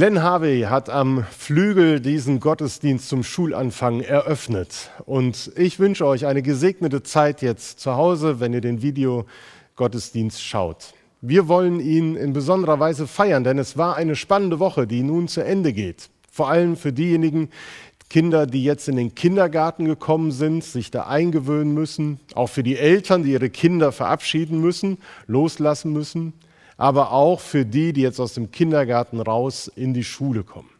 Len Harvey hat am Flügel diesen Gottesdienst zum Schulanfang eröffnet. Und ich wünsche euch eine gesegnete Zeit jetzt zu Hause, wenn ihr den Videogottesdienst schaut. Wir wollen ihn in besonderer Weise feiern, denn es war eine spannende Woche, die nun zu Ende geht. Vor allem für diejenigen Kinder, die jetzt in den Kindergarten gekommen sind, sich da eingewöhnen müssen. Auch für die Eltern, die ihre Kinder verabschieden müssen, loslassen müssen aber auch für die, die jetzt aus dem Kindergarten raus in die Schule kommen.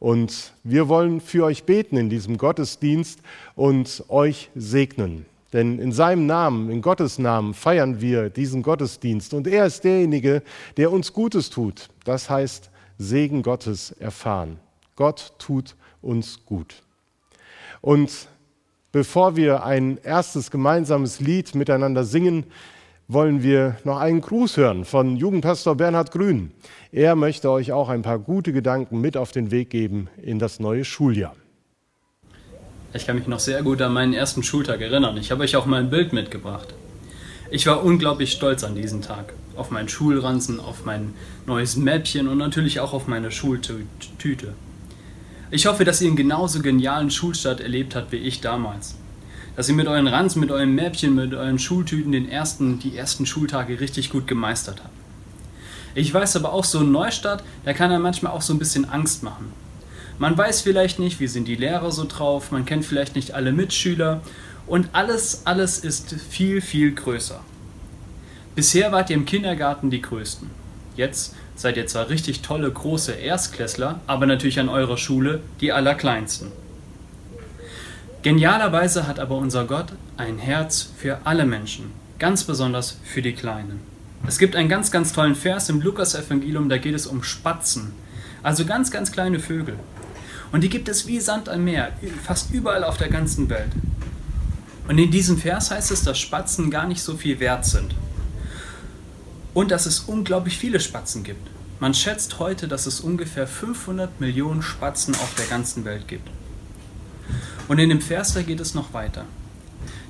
Und wir wollen für euch beten in diesem Gottesdienst und euch segnen. Denn in seinem Namen, in Gottes Namen feiern wir diesen Gottesdienst. Und er ist derjenige, der uns Gutes tut. Das heißt, Segen Gottes erfahren. Gott tut uns gut. Und bevor wir ein erstes gemeinsames Lied miteinander singen, wollen wir noch einen Gruß hören von Jugendpastor Bernhard Grün. Er möchte euch auch ein paar gute Gedanken mit auf den Weg geben in das neue Schuljahr. Ich kann mich noch sehr gut an meinen ersten Schultag erinnern. Ich habe euch auch mal ein Bild mitgebracht. Ich war unglaublich stolz an diesen Tag. Auf meinen Schulranzen, auf mein neues Mäppchen und natürlich auch auf meine Schultüte. Ich hoffe, dass ihr einen genauso genialen Schulstart erlebt habt wie ich damals dass ihr mit euren Ranzen, mit euren Mäppchen, mit euren Schultüten den ersten, die ersten Schultage richtig gut gemeistert habt. Ich weiß aber auch, so ein Neustart, der kann ja manchmal auch so ein bisschen Angst machen. Man weiß vielleicht nicht, wie sind die Lehrer so drauf, man kennt vielleicht nicht alle Mitschüler und alles, alles ist viel, viel größer. Bisher wart ihr im Kindergarten die Größten. Jetzt seid ihr zwar richtig tolle, große Erstklässler, aber natürlich an eurer Schule die Allerkleinsten. Genialerweise hat aber unser Gott ein Herz für alle Menschen, ganz besonders für die Kleinen. Es gibt einen ganz, ganz tollen Vers im Lukas-Evangelium, da geht es um Spatzen, also ganz, ganz kleine Vögel. Und die gibt es wie Sand am Meer, fast überall auf der ganzen Welt. Und in diesem Vers heißt es, dass Spatzen gar nicht so viel wert sind. Und dass es unglaublich viele Spatzen gibt. Man schätzt heute, dass es ungefähr 500 Millionen Spatzen auf der ganzen Welt gibt. Und in dem Vers da geht es noch weiter.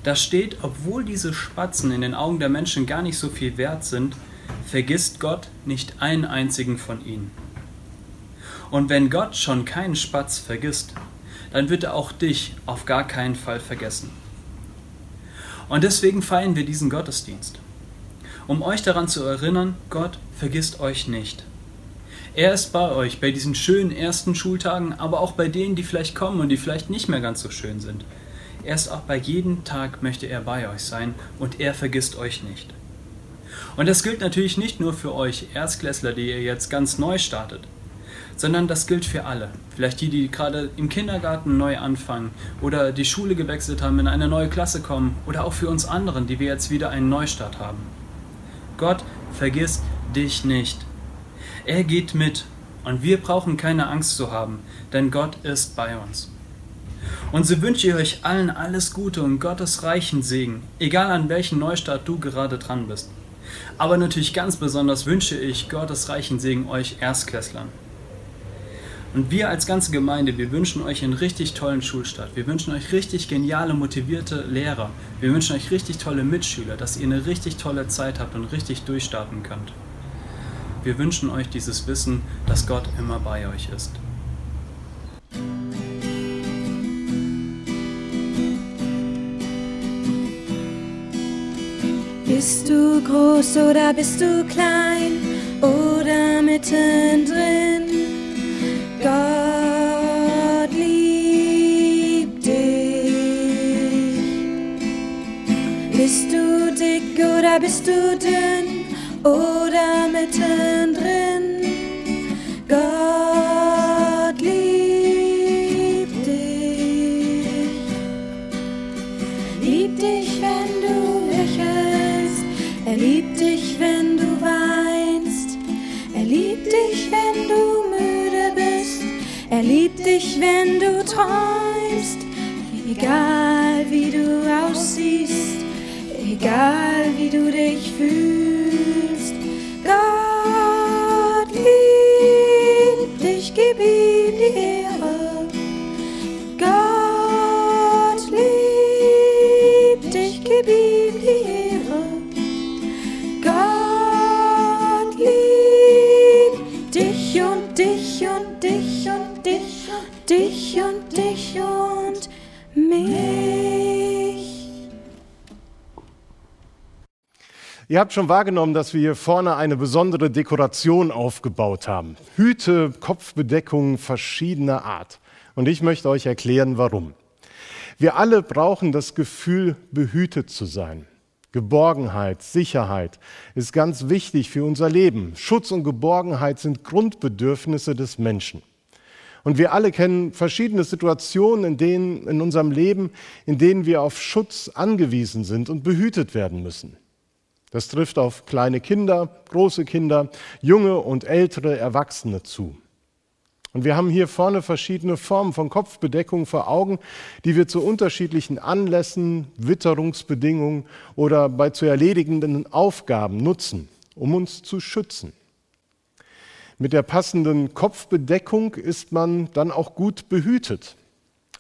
Da steht, obwohl diese Spatzen in den Augen der Menschen gar nicht so viel wert sind, vergisst Gott nicht einen einzigen von ihnen. Und wenn Gott schon keinen Spatz vergisst, dann wird er auch dich auf gar keinen Fall vergessen. Und deswegen feiern wir diesen Gottesdienst, um euch daran zu erinnern, Gott vergisst euch nicht. Er ist bei euch bei diesen schönen ersten Schultagen, aber auch bei denen, die vielleicht kommen und die vielleicht nicht mehr ganz so schön sind. Er ist auch bei jedem Tag möchte er bei euch sein und er vergisst euch nicht. Und das gilt natürlich nicht nur für euch Erstklässler, die ihr jetzt ganz neu startet, sondern das gilt für alle. Vielleicht die, die gerade im Kindergarten neu anfangen oder die Schule gewechselt haben, in eine neue Klasse kommen oder auch für uns anderen, die wir jetzt wieder einen Neustart haben. Gott vergisst dich nicht. Er geht mit und wir brauchen keine Angst zu haben, denn Gott ist bei uns. Und so wünsche ich euch allen alles Gute und Gottes reichen Segen, egal an welchem Neustart du gerade dran bist. Aber natürlich ganz besonders wünsche ich Gottes reichen Segen euch Erstklässlern. Und wir als ganze Gemeinde, wir wünschen euch einen richtig tollen Schulstart. Wir wünschen euch richtig geniale, motivierte Lehrer. Wir wünschen euch richtig tolle Mitschüler, dass ihr eine richtig tolle Zeit habt und richtig durchstarten könnt. Wir wünschen euch dieses Wissen, dass Gott immer bei euch ist. Bist du groß oder bist du klein oder mittendrin? Gott liebt dich. Bist du dick oder bist du dünn? Oder mittendrin. Gott liebt dich. Liebt dich, wenn du lächelst. Er liebt dich, wenn du weinst. Er liebt dich, wenn du müde bist. Er liebt dich, wenn du träumst. Egal wie du aussiehst, egal wie du dich fühlst. Ihr habt schon wahrgenommen, dass wir hier vorne eine besondere Dekoration aufgebaut haben. Hüte, Kopfbedeckungen verschiedener Art. Und ich möchte euch erklären, warum. Wir alle brauchen das Gefühl, behütet zu sein. Geborgenheit, Sicherheit ist ganz wichtig für unser Leben. Schutz und Geborgenheit sind Grundbedürfnisse des Menschen. Und wir alle kennen verschiedene Situationen in, denen, in unserem Leben, in denen wir auf Schutz angewiesen sind und behütet werden müssen. Das trifft auf kleine Kinder, große Kinder, junge und ältere Erwachsene zu. Und wir haben hier vorne verschiedene Formen von Kopfbedeckung vor Augen, die wir zu unterschiedlichen Anlässen, Witterungsbedingungen oder bei zu erledigenden Aufgaben nutzen, um uns zu schützen. Mit der passenden Kopfbedeckung ist man dann auch gut behütet.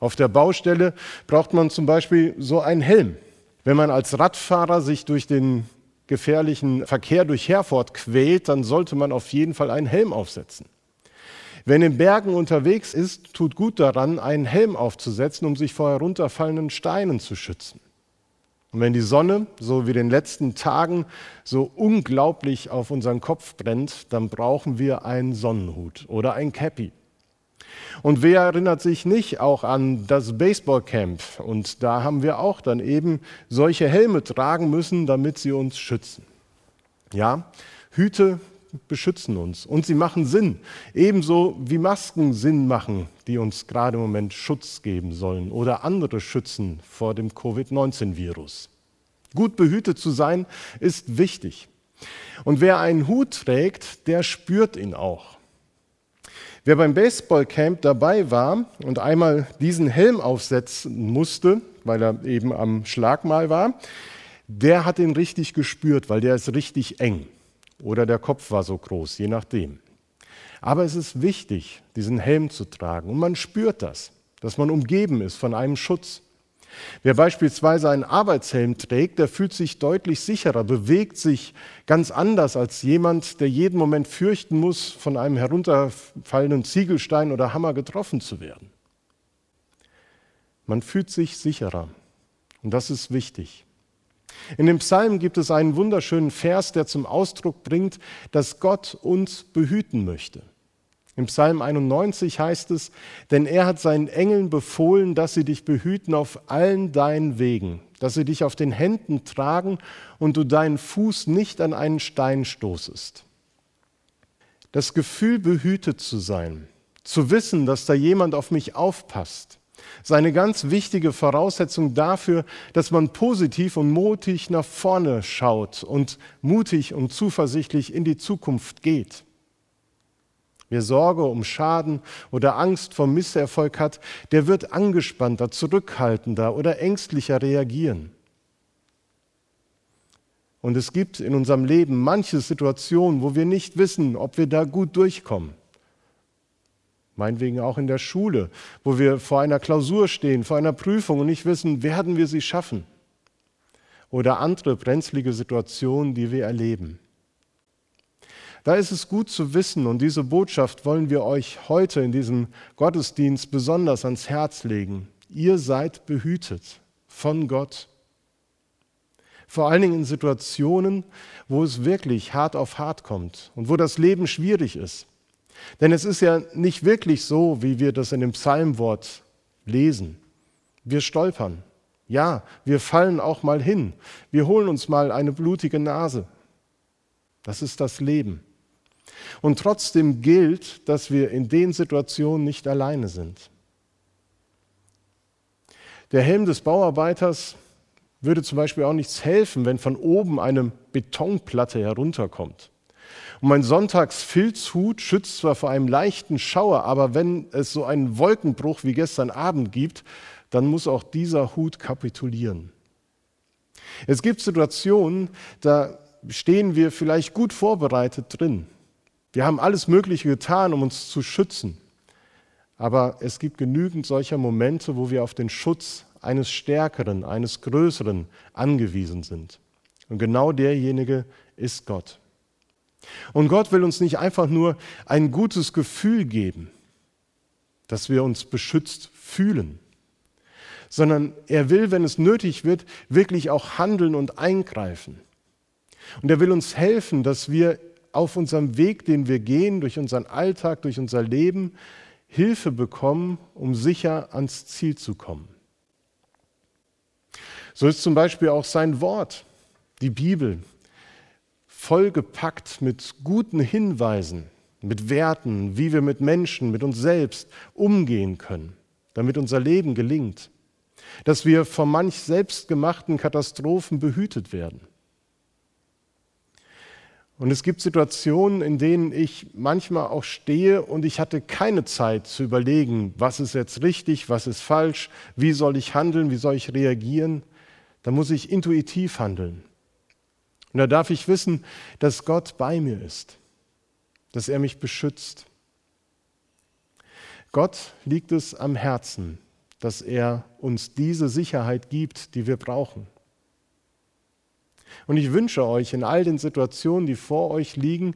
Auf der Baustelle braucht man zum Beispiel so einen Helm. Wenn man als Radfahrer sich durch den gefährlichen Verkehr durch Herford quält, dann sollte man auf jeden Fall einen Helm aufsetzen. Wer in Bergen unterwegs ist, tut gut daran, einen Helm aufzusetzen, um sich vor herunterfallenden Steinen zu schützen. Und wenn die Sonne, so wie in den letzten Tagen, so unglaublich auf unseren Kopf brennt, dann brauchen wir einen Sonnenhut oder ein Cappy. Und wer erinnert sich nicht auch an das Baseballcamp? Und da haben wir auch dann eben solche Helme tragen müssen, damit sie uns schützen. Ja, Hüte beschützen uns und sie machen Sinn, ebenso wie Masken Sinn machen, die uns gerade im Moment Schutz geben sollen oder andere schützen vor dem Covid-19-Virus. Gut behütet zu sein ist wichtig. Und wer einen Hut trägt, der spürt ihn auch. Wer beim Baseballcamp dabei war und einmal diesen Helm aufsetzen musste, weil er eben am Schlagmal war, der hat ihn richtig gespürt, weil der ist richtig eng oder der Kopf war so groß, je nachdem. Aber es ist wichtig, diesen Helm zu tragen und man spürt das, dass man umgeben ist von einem Schutz. Wer beispielsweise einen Arbeitshelm trägt, der fühlt sich deutlich sicherer, bewegt sich ganz anders als jemand, der jeden Moment fürchten muss, von einem herunterfallenden Ziegelstein oder Hammer getroffen zu werden. Man fühlt sich sicherer und das ist wichtig. In dem Psalm gibt es einen wunderschönen Vers, der zum Ausdruck bringt, dass Gott uns behüten möchte. Im Psalm 91 heißt es, denn er hat seinen Engeln befohlen, dass sie dich behüten auf allen deinen Wegen, dass sie dich auf den Händen tragen und du deinen Fuß nicht an einen Stein stoßest. Das Gefühl, behütet zu sein, zu wissen, dass da jemand auf mich aufpasst, seine ganz wichtige Voraussetzung dafür, dass man positiv und mutig nach vorne schaut und mutig und zuversichtlich in die Zukunft geht. Wer Sorge um Schaden oder Angst vor Misserfolg hat, der wird angespannter, zurückhaltender oder ängstlicher reagieren. Und es gibt in unserem Leben manche Situationen, wo wir nicht wissen, ob wir da gut durchkommen meinetwegen auch in der Schule, wo wir vor einer Klausur stehen, vor einer Prüfung und nicht wissen, werden wir sie schaffen. Oder andere brenzlige Situationen, die wir erleben. Da ist es gut zu wissen und diese Botschaft wollen wir euch heute in diesem Gottesdienst besonders ans Herz legen. Ihr seid behütet von Gott. Vor allen Dingen in Situationen, wo es wirklich hart auf hart kommt und wo das Leben schwierig ist. Denn es ist ja nicht wirklich so, wie wir das in dem Psalmwort lesen. Wir stolpern. Ja, wir fallen auch mal hin. Wir holen uns mal eine blutige Nase. Das ist das Leben. Und trotzdem gilt, dass wir in den Situationen nicht alleine sind. Der Helm des Bauarbeiters würde zum Beispiel auch nichts helfen, wenn von oben eine Betonplatte herunterkommt. Und mein Sonntagsfilzhut schützt zwar vor einem leichten Schauer, aber wenn es so einen Wolkenbruch wie gestern Abend gibt, dann muss auch dieser Hut kapitulieren. Es gibt Situationen, da stehen wir vielleicht gut vorbereitet drin. Wir haben alles Mögliche getan, um uns zu schützen. Aber es gibt genügend solcher Momente, wo wir auf den Schutz eines Stärkeren, eines Größeren angewiesen sind. Und genau derjenige ist Gott. Und Gott will uns nicht einfach nur ein gutes Gefühl geben. dass wir uns beschützt fühlen, sondern er will, wenn es nötig wird, wirklich auch handeln und eingreifen. Und er will uns helfen, dass wir auf unserem Weg, den wir gehen, durch unseren Alltag, durch unser Leben, Hilfe bekommen, um sicher ans Ziel zu kommen. So ist zum Beispiel auch sein Wort, die Bibel, vollgepackt mit guten Hinweisen, mit Werten, wie wir mit Menschen, mit uns selbst umgehen können, damit unser Leben gelingt, dass wir vor manch selbstgemachten Katastrophen behütet werden. Und es gibt Situationen, in denen ich manchmal auch stehe und ich hatte keine Zeit zu überlegen, was ist jetzt richtig, was ist falsch, wie soll ich handeln, wie soll ich reagieren. Da muss ich intuitiv handeln. Und da darf ich wissen, dass Gott bei mir ist, dass er mich beschützt. Gott liegt es am Herzen, dass er uns diese Sicherheit gibt, die wir brauchen. Und ich wünsche euch in all den Situationen, die vor euch liegen,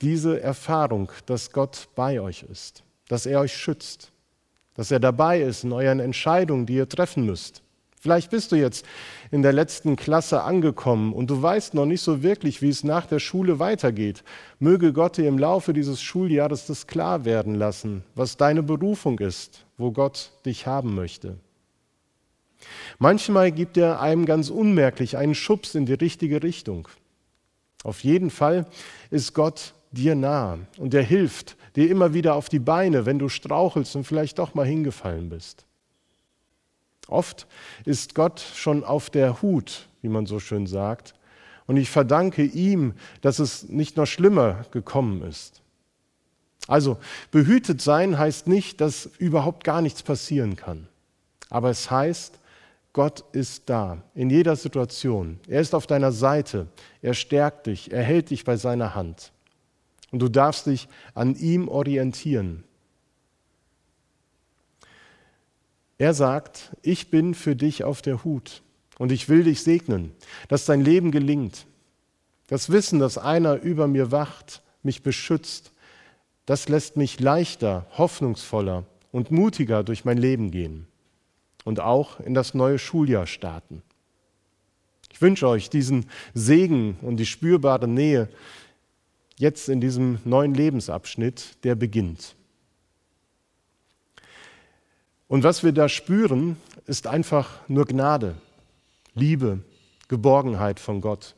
diese Erfahrung, dass Gott bei euch ist, dass er euch schützt, dass er dabei ist in euren Entscheidungen, die ihr treffen müsst. Vielleicht bist du jetzt in der letzten Klasse angekommen und du weißt noch nicht so wirklich, wie es nach der Schule weitergeht. Möge Gott dir im Laufe dieses Schuljahres das klar werden lassen, was deine Berufung ist, wo Gott dich haben möchte. Manchmal gibt er einem ganz unmerklich einen Schubs in die richtige Richtung. Auf jeden Fall ist Gott dir nah und er hilft dir immer wieder auf die Beine, wenn du strauchelst und vielleicht doch mal hingefallen bist. Oft ist Gott schon auf der Hut, wie man so schön sagt, und ich verdanke ihm, dass es nicht noch schlimmer gekommen ist. Also behütet sein heißt nicht, dass überhaupt gar nichts passieren kann, aber es heißt, Gott ist da in jeder Situation. Er ist auf deiner Seite. Er stärkt dich. Er hält dich bei seiner Hand. Und du darfst dich an ihm orientieren. Er sagt, ich bin für dich auf der Hut und ich will dich segnen, dass dein Leben gelingt. Das Wissen, dass einer über mir wacht, mich beschützt, das lässt mich leichter, hoffnungsvoller und mutiger durch mein Leben gehen und auch in das neue Schuljahr starten. Ich wünsche euch diesen Segen und die spürbare Nähe jetzt in diesem neuen Lebensabschnitt, der beginnt. Und was wir da spüren, ist einfach nur Gnade, Liebe, Geborgenheit von Gott.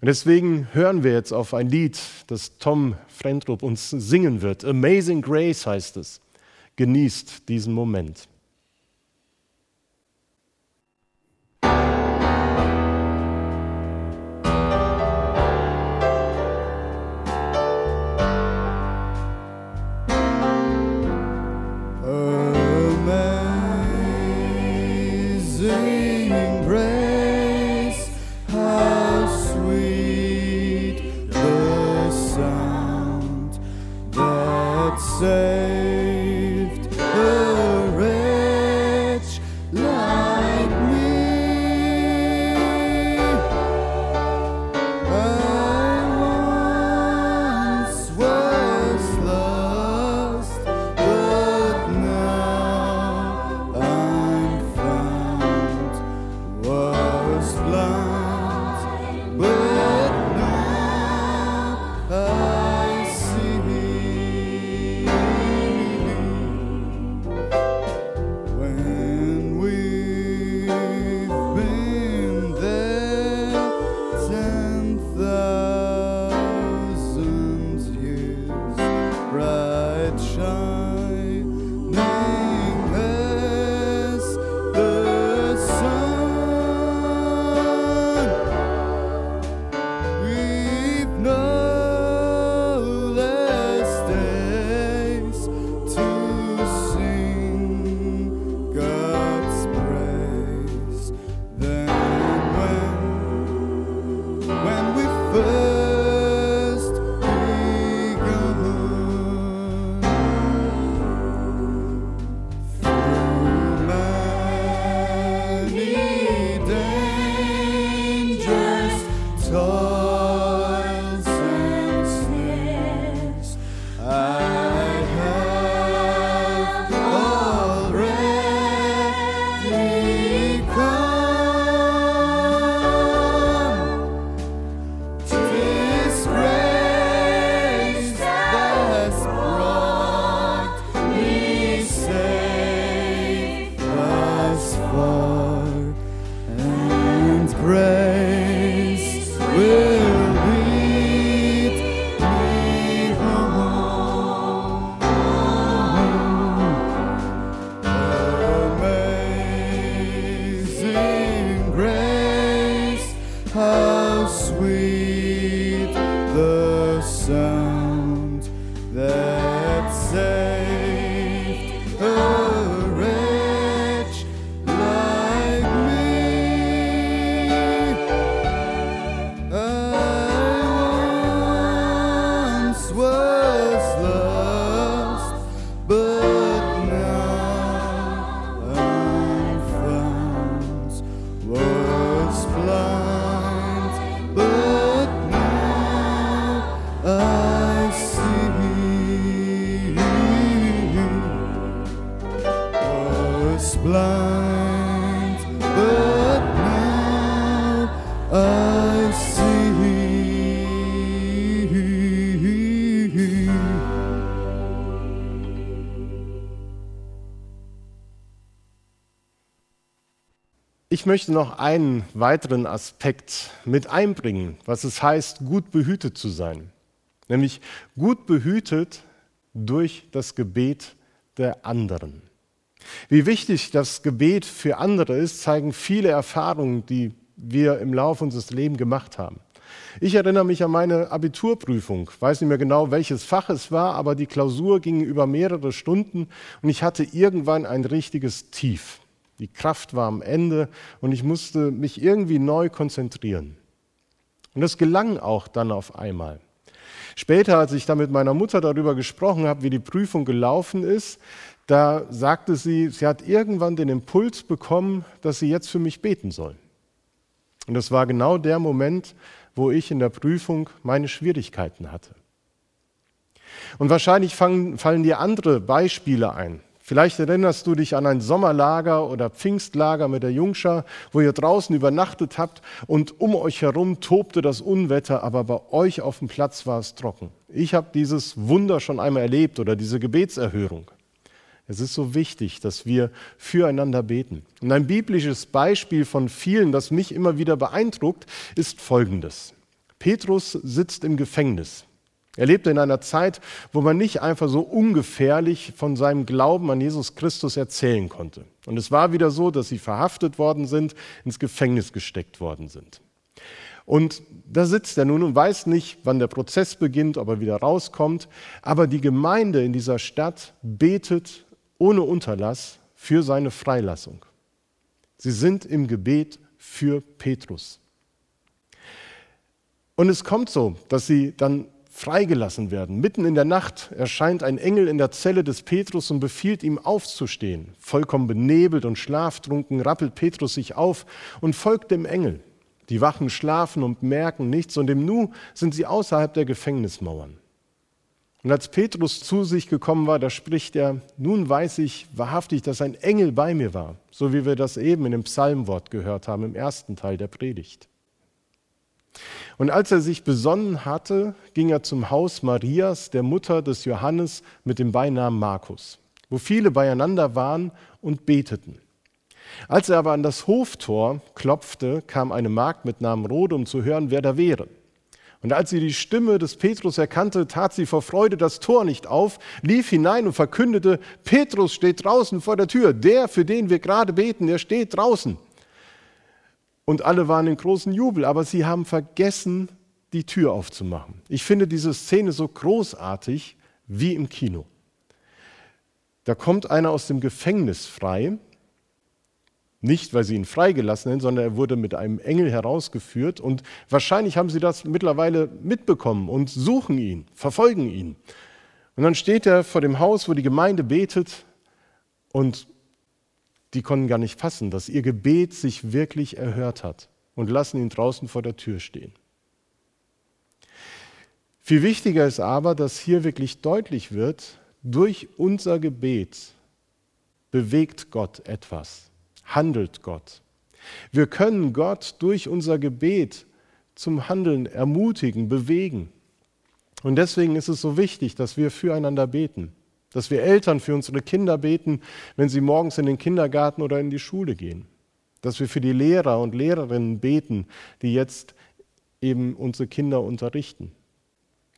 Und deswegen hören wir jetzt auf ein Lied, das Tom Frentrup uns singen wird. Amazing Grace heißt es. Genießt diesen Moment. Ich möchte noch einen weiteren Aspekt mit einbringen, was es heißt, gut behütet zu sein. Nämlich gut behütet durch das Gebet der anderen. Wie wichtig das Gebet für andere ist, zeigen viele Erfahrungen, die wir im Laufe unseres Lebens gemacht haben. Ich erinnere mich an meine Abiturprüfung, weiß nicht mehr genau, welches Fach es war, aber die Klausur ging über mehrere Stunden und ich hatte irgendwann ein richtiges Tief. Die Kraft war am Ende und ich musste mich irgendwie neu konzentrieren. Und das gelang auch dann auf einmal. Später, als ich da mit meiner Mutter darüber gesprochen habe, wie die Prüfung gelaufen ist, da sagte sie, sie hat irgendwann den Impuls bekommen, dass sie jetzt für mich beten soll. Und das war genau der Moment, wo ich in der Prüfung meine Schwierigkeiten hatte. Und wahrscheinlich fallen, fallen dir andere Beispiele ein. Vielleicht erinnerst du dich an ein Sommerlager oder Pfingstlager mit der Jungschar, wo ihr draußen übernachtet habt und um euch herum tobte das Unwetter, aber bei euch auf dem Platz war es trocken. Ich habe dieses Wunder schon einmal erlebt oder diese Gebetserhörung. Es ist so wichtig, dass wir füreinander beten. Und ein biblisches Beispiel von vielen, das mich immer wieder beeindruckt, ist folgendes. Petrus sitzt im Gefängnis. Er lebte in einer Zeit, wo man nicht einfach so ungefährlich von seinem Glauben an Jesus Christus erzählen konnte. Und es war wieder so, dass sie verhaftet worden sind, ins Gefängnis gesteckt worden sind. Und da sitzt er nun und weiß nicht, wann der Prozess beginnt, ob er wieder rauskommt. Aber die Gemeinde in dieser Stadt betet ohne Unterlass für seine Freilassung. Sie sind im Gebet für Petrus. Und es kommt so, dass sie dann freigelassen werden. Mitten in der Nacht erscheint ein Engel in der Zelle des Petrus und befiehlt ihm aufzustehen. Vollkommen benebelt und schlaftrunken rappelt Petrus sich auf und folgt dem Engel. Die Wachen schlafen und merken nichts und im Nu sind sie außerhalb der Gefängnismauern. Und als Petrus zu sich gekommen war, da spricht er, nun weiß ich wahrhaftig, dass ein Engel bei mir war, so wie wir das eben in dem Psalmwort gehört haben im ersten Teil der Predigt. Und als er sich besonnen hatte, ging er zum Haus Marias, der Mutter des Johannes mit dem Beinamen Markus, wo viele beieinander waren und beteten. Als er aber an das Hoftor klopfte, kam eine Magd mit Namen Rode, um zu hören, wer da wäre. Und als sie die Stimme des Petrus erkannte, tat sie vor Freude das Tor nicht auf, lief hinein und verkündete, Petrus steht draußen vor der Tür, der, für den wir gerade beten, der steht draußen und alle waren in großen Jubel, aber sie haben vergessen, die Tür aufzumachen. Ich finde diese Szene so großartig wie im Kino. Da kommt einer aus dem Gefängnis frei, nicht weil sie ihn freigelassen haben, sondern er wurde mit einem Engel herausgeführt und wahrscheinlich haben sie das mittlerweile mitbekommen und suchen ihn, verfolgen ihn. Und dann steht er vor dem Haus, wo die Gemeinde betet und die konnten gar nicht fassen, dass ihr Gebet sich wirklich erhört hat und lassen ihn draußen vor der Tür stehen. Viel wichtiger ist aber, dass hier wirklich deutlich wird, durch unser Gebet bewegt Gott etwas, handelt Gott. Wir können Gott durch unser Gebet zum Handeln ermutigen, bewegen. Und deswegen ist es so wichtig, dass wir füreinander beten. Dass wir Eltern für unsere Kinder beten, wenn sie morgens in den Kindergarten oder in die Schule gehen. Dass wir für die Lehrer und Lehrerinnen beten, die jetzt eben unsere Kinder unterrichten.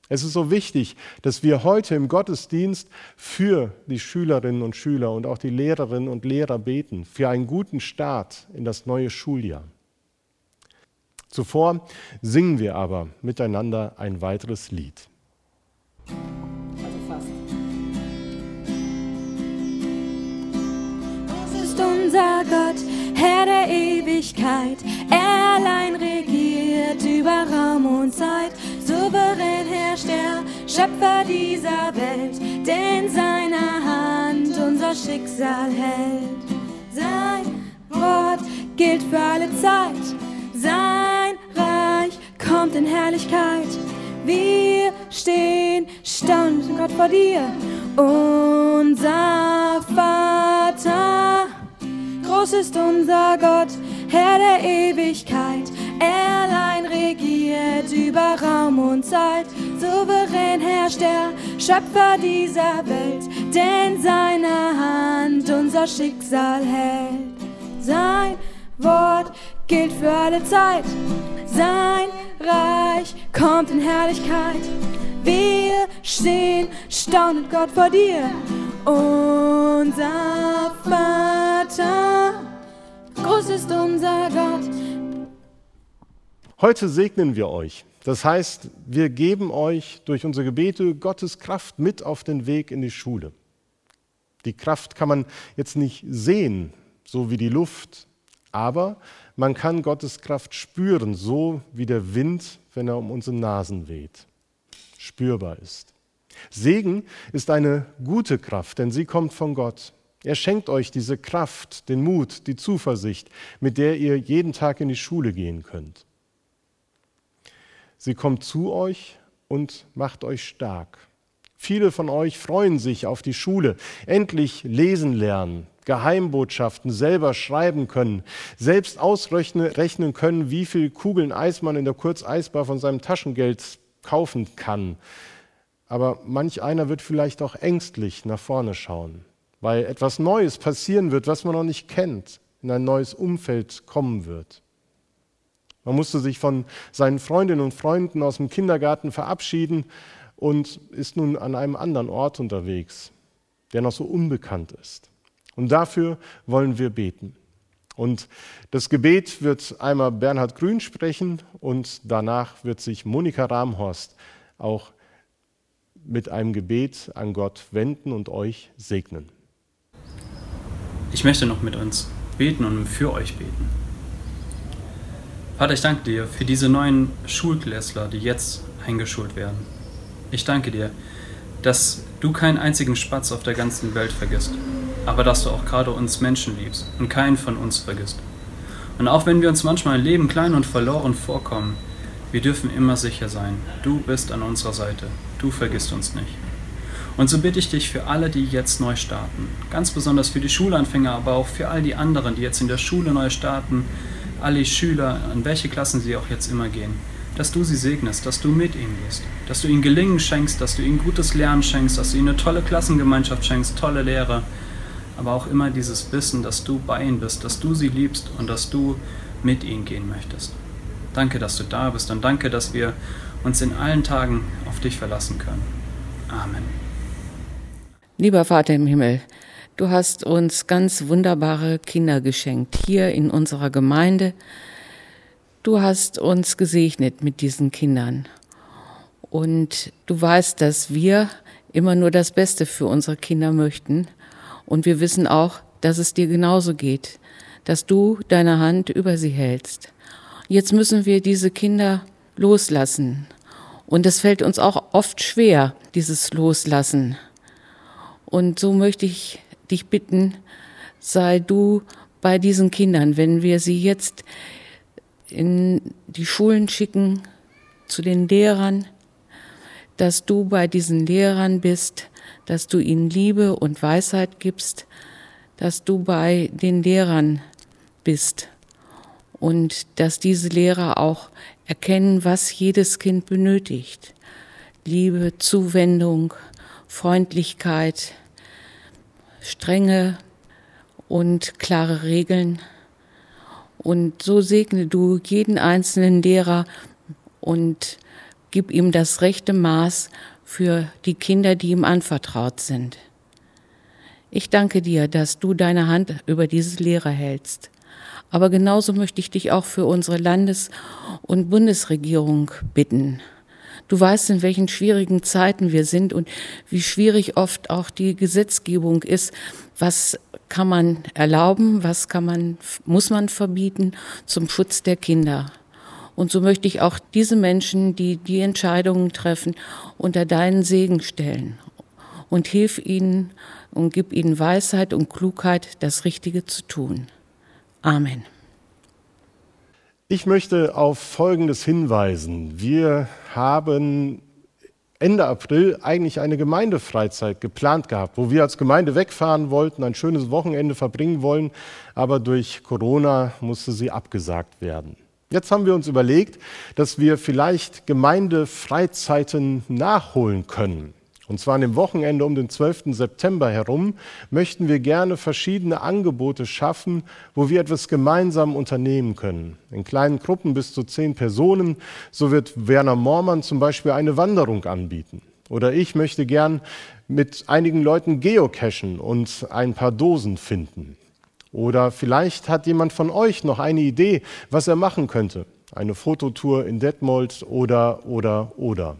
Es ist so wichtig, dass wir heute im Gottesdienst für die Schülerinnen und Schüler und auch die Lehrerinnen und Lehrer beten, für einen guten Start in das neue Schuljahr. Zuvor singen wir aber miteinander ein weiteres Lied. Unser Gott, Herr der Ewigkeit. Er allein regiert über Raum und Zeit. Souverän herrscht er, Schöpfer dieser Welt, der in seiner Hand unser Schicksal hält. Sein Wort gilt für alle Zeit. Sein Reich kommt in Herrlichkeit. Wir stehen staunend Gott vor dir, unser Vater ist unser Gott, Herr der Ewigkeit. Er allein regiert über Raum und Zeit. Souverän herrscht er, Schöpfer dieser Welt, der in seiner Hand unser Schicksal hält. Sein Wort gilt für alle Zeit. Sein Reich kommt in Herrlichkeit. Wir stehen staunend Gott vor dir. Unser Vater, groß ist unser Gott. Heute segnen wir euch. Das heißt, wir geben euch durch unsere Gebete Gottes Kraft mit auf den Weg in die Schule. Die Kraft kann man jetzt nicht sehen, so wie die Luft, aber man kann Gottes Kraft spüren, so wie der Wind, wenn er um unsere Nasen weht, spürbar ist. Segen ist eine gute Kraft, denn sie kommt von Gott. Er schenkt euch diese Kraft, den Mut, die Zuversicht, mit der ihr jeden Tag in die Schule gehen könnt. Sie kommt zu euch und macht euch stark. Viele von euch freuen sich auf die Schule, endlich lesen lernen, Geheimbotschaften selber schreiben können, selbst ausrechnen können, wie viel Kugeln Eis man in der Kurzeisbar von seinem Taschengeld kaufen kann. Aber manch einer wird vielleicht auch ängstlich nach vorne schauen, weil etwas Neues passieren wird, was man noch nicht kennt, in ein neues Umfeld kommen wird. Man musste sich von seinen Freundinnen und Freunden aus dem Kindergarten verabschieden und ist nun an einem anderen Ort unterwegs, der noch so unbekannt ist. Und dafür wollen wir beten. Und das Gebet wird einmal Bernhard Grün sprechen und danach wird sich Monika Ramhorst auch mit einem Gebet an Gott wenden und euch segnen. Ich möchte noch mit uns beten und für euch beten. Vater, ich danke dir für diese neuen Schulklässler, die jetzt eingeschult werden. Ich danke dir, dass du keinen einzigen Spatz auf der ganzen Welt vergisst, aber dass du auch gerade uns Menschen liebst und keinen von uns vergisst. Und auch wenn wir uns manchmal im Leben klein und verloren vorkommen, wir dürfen immer sicher sein, du bist an unserer Seite, du vergisst uns nicht. Und so bitte ich dich für alle, die jetzt neu starten, ganz besonders für die Schulanfänger, aber auch für all die anderen, die jetzt in der Schule neu starten, alle Schüler, an welche Klassen sie auch jetzt immer gehen, dass du sie segnest, dass du mit ihnen gehst, dass du ihnen Gelingen schenkst, dass du ihnen gutes Lernen schenkst, dass du ihnen eine tolle Klassengemeinschaft schenkst, tolle Lehre, aber auch immer dieses Wissen, dass du bei ihnen bist, dass du sie liebst und dass du mit ihnen gehen möchtest. Danke, dass du da bist und danke, dass wir uns in allen Tagen auf dich verlassen können. Amen. Lieber Vater im Himmel, Du hast uns ganz wunderbare Kinder geschenkt hier in unserer Gemeinde. Du hast uns gesegnet mit diesen Kindern. Und du weißt, dass wir immer nur das Beste für unsere Kinder möchten. Und wir wissen auch, dass es dir genauso geht, dass du deine Hand über sie hältst. Jetzt müssen wir diese Kinder loslassen. Und es fällt uns auch oft schwer, dieses Loslassen. Und so möchte ich dich bitten, sei du bei diesen Kindern, wenn wir sie jetzt in die Schulen schicken, zu den Lehrern, dass du bei diesen Lehrern bist, dass du ihnen Liebe und Weisheit gibst, dass du bei den Lehrern bist und dass diese Lehrer auch erkennen, was jedes Kind benötigt. Liebe, Zuwendung, Freundlichkeit, strenge und klare Regeln. Und so segne du jeden einzelnen Lehrer und gib ihm das rechte Maß für die Kinder, die ihm anvertraut sind. Ich danke dir, dass du deine Hand über diese Lehrer hältst. Aber genauso möchte ich dich auch für unsere Landes- und Bundesregierung bitten. Du weißt, in welchen schwierigen Zeiten wir sind und wie schwierig oft auch die Gesetzgebung ist. Was kann man erlauben? Was kann man, muss man verbieten zum Schutz der Kinder? Und so möchte ich auch diese Menschen, die die Entscheidungen treffen, unter deinen Segen stellen und hilf ihnen und gib ihnen Weisheit und Klugheit, das Richtige zu tun. Amen. Ich möchte auf Folgendes hinweisen. Wir haben Ende April eigentlich eine Gemeindefreizeit geplant gehabt, wo wir als Gemeinde wegfahren wollten, ein schönes Wochenende verbringen wollen, aber durch Corona musste sie abgesagt werden. Jetzt haben wir uns überlegt, dass wir vielleicht Gemeindefreizeiten nachholen können. Und zwar an dem Wochenende um den 12. September herum möchten wir gerne verschiedene Angebote schaffen, wo wir etwas gemeinsam unternehmen können. In kleinen Gruppen bis zu zehn Personen. So wird Werner Mormann zum Beispiel eine Wanderung anbieten. Oder ich möchte gern mit einigen Leuten geocachen und ein paar Dosen finden. Oder vielleicht hat jemand von euch noch eine Idee, was er machen könnte. Eine Fototour in Detmold oder, oder, oder.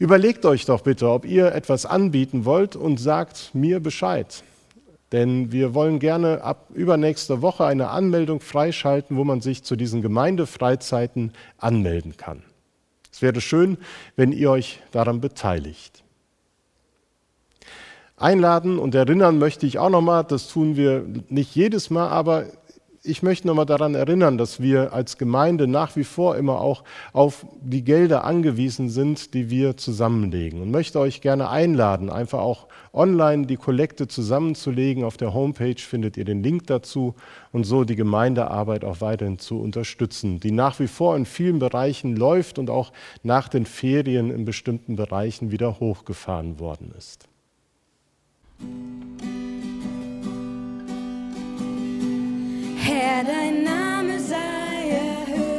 Überlegt euch doch bitte, ob ihr etwas anbieten wollt und sagt mir Bescheid. Denn wir wollen gerne ab übernächster Woche eine Anmeldung freischalten, wo man sich zu diesen Gemeindefreizeiten anmelden kann. Es wäre schön, wenn ihr euch daran beteiligt. Einladen und erinnern möchte ich auch nochmal, das tun wir nicht jedes Mal, aber ich möchte nochmal daran erinnern, dass wir als Gemeinde nach wie vor immer auch auf die Gelder angewiesen sind, die wir zusammenlegen. Und möchte euch gerne einladen, einfach auch online die Kollekte zusammenzulegen. Auf der Homepage findet ihr den Link dazu und so die Gemeindearbeit auch weiterhin zu unterstützen, die nach wie vor in vielen Bereichen läuft und auch nach den Ferien in bestimmten Bereichen wieder hochgefahren worden ist. Herr, dein Name sei erhöht.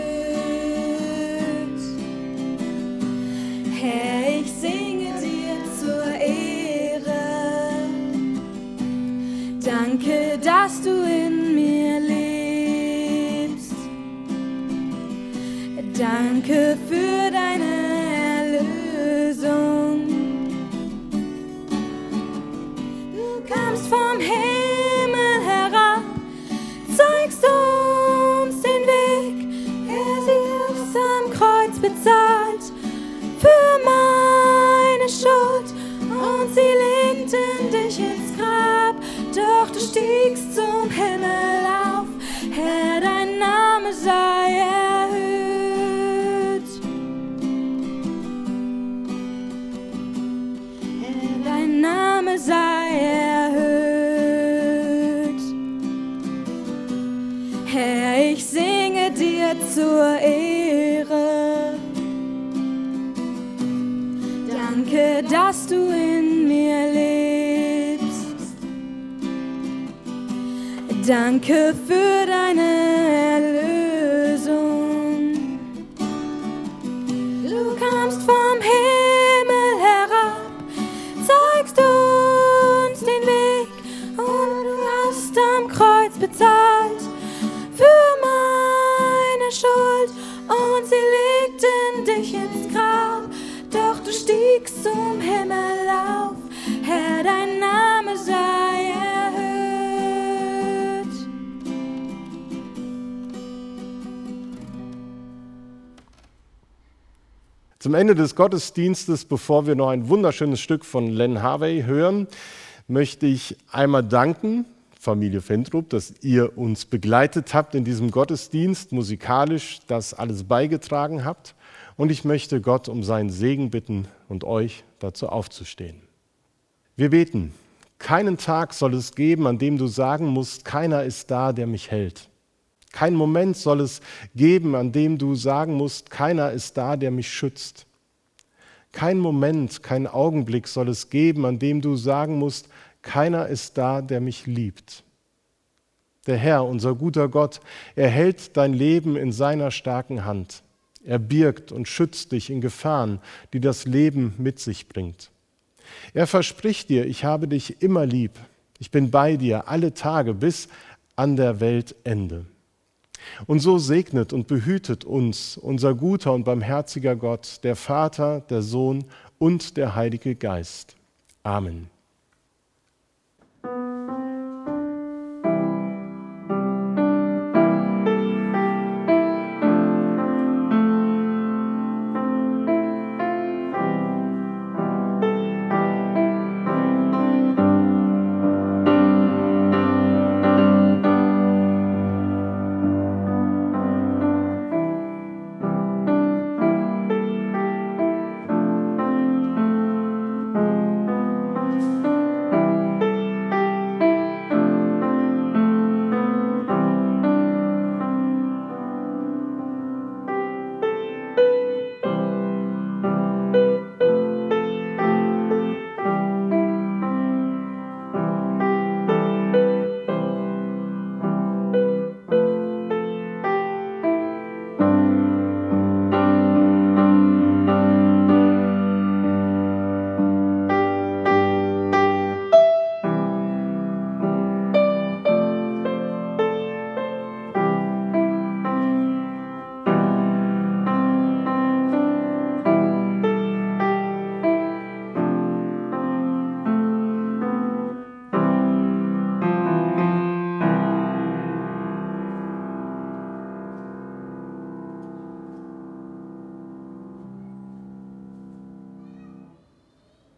Herr, ich singe dir zur Ehre. Danke, dass du in mir lebst. Danke für zur Ehre. Danke, dass du in mir lebst. Danke für deine Zum Ende des Gottesdienstes, bevor wir noch ein wunderschönes Stück von Len Harvey hören, möchte ich einmal danken, Familie Fentrup, dass ihr uns begleitet habt in diesem Gottesdienst, musikalisch das alles beigetragen habt. Und ich möchte Gott um seinen Segen bitten und euch dazu aufzustehen. Wir beten. Keinen Tag soll es geben, an dem du sagen musst, keiner ist da, der mich hält. Kein Moment soll es geben, an dem du sagen musst, keiner ist da, der mich schützt. Kein Moment, kein Augenblick soll es geben, an dem du sagen musst, keiner ist da, der mich liebt. Der Herr, unser guter Gott, er hält dein Leben in seiner starken Hand. Er birgt und schützt dich in Gefahren, die das Leben mit sich bringt. Er verspricht dir, ich habe dich immer lieb. Ich bin bei dir alle Tage bis an der Weltende. Und so segnet und behütet uns unser guter und barmherziger Gott, der Vater, der Sohn und der Heilige Geist. Amen.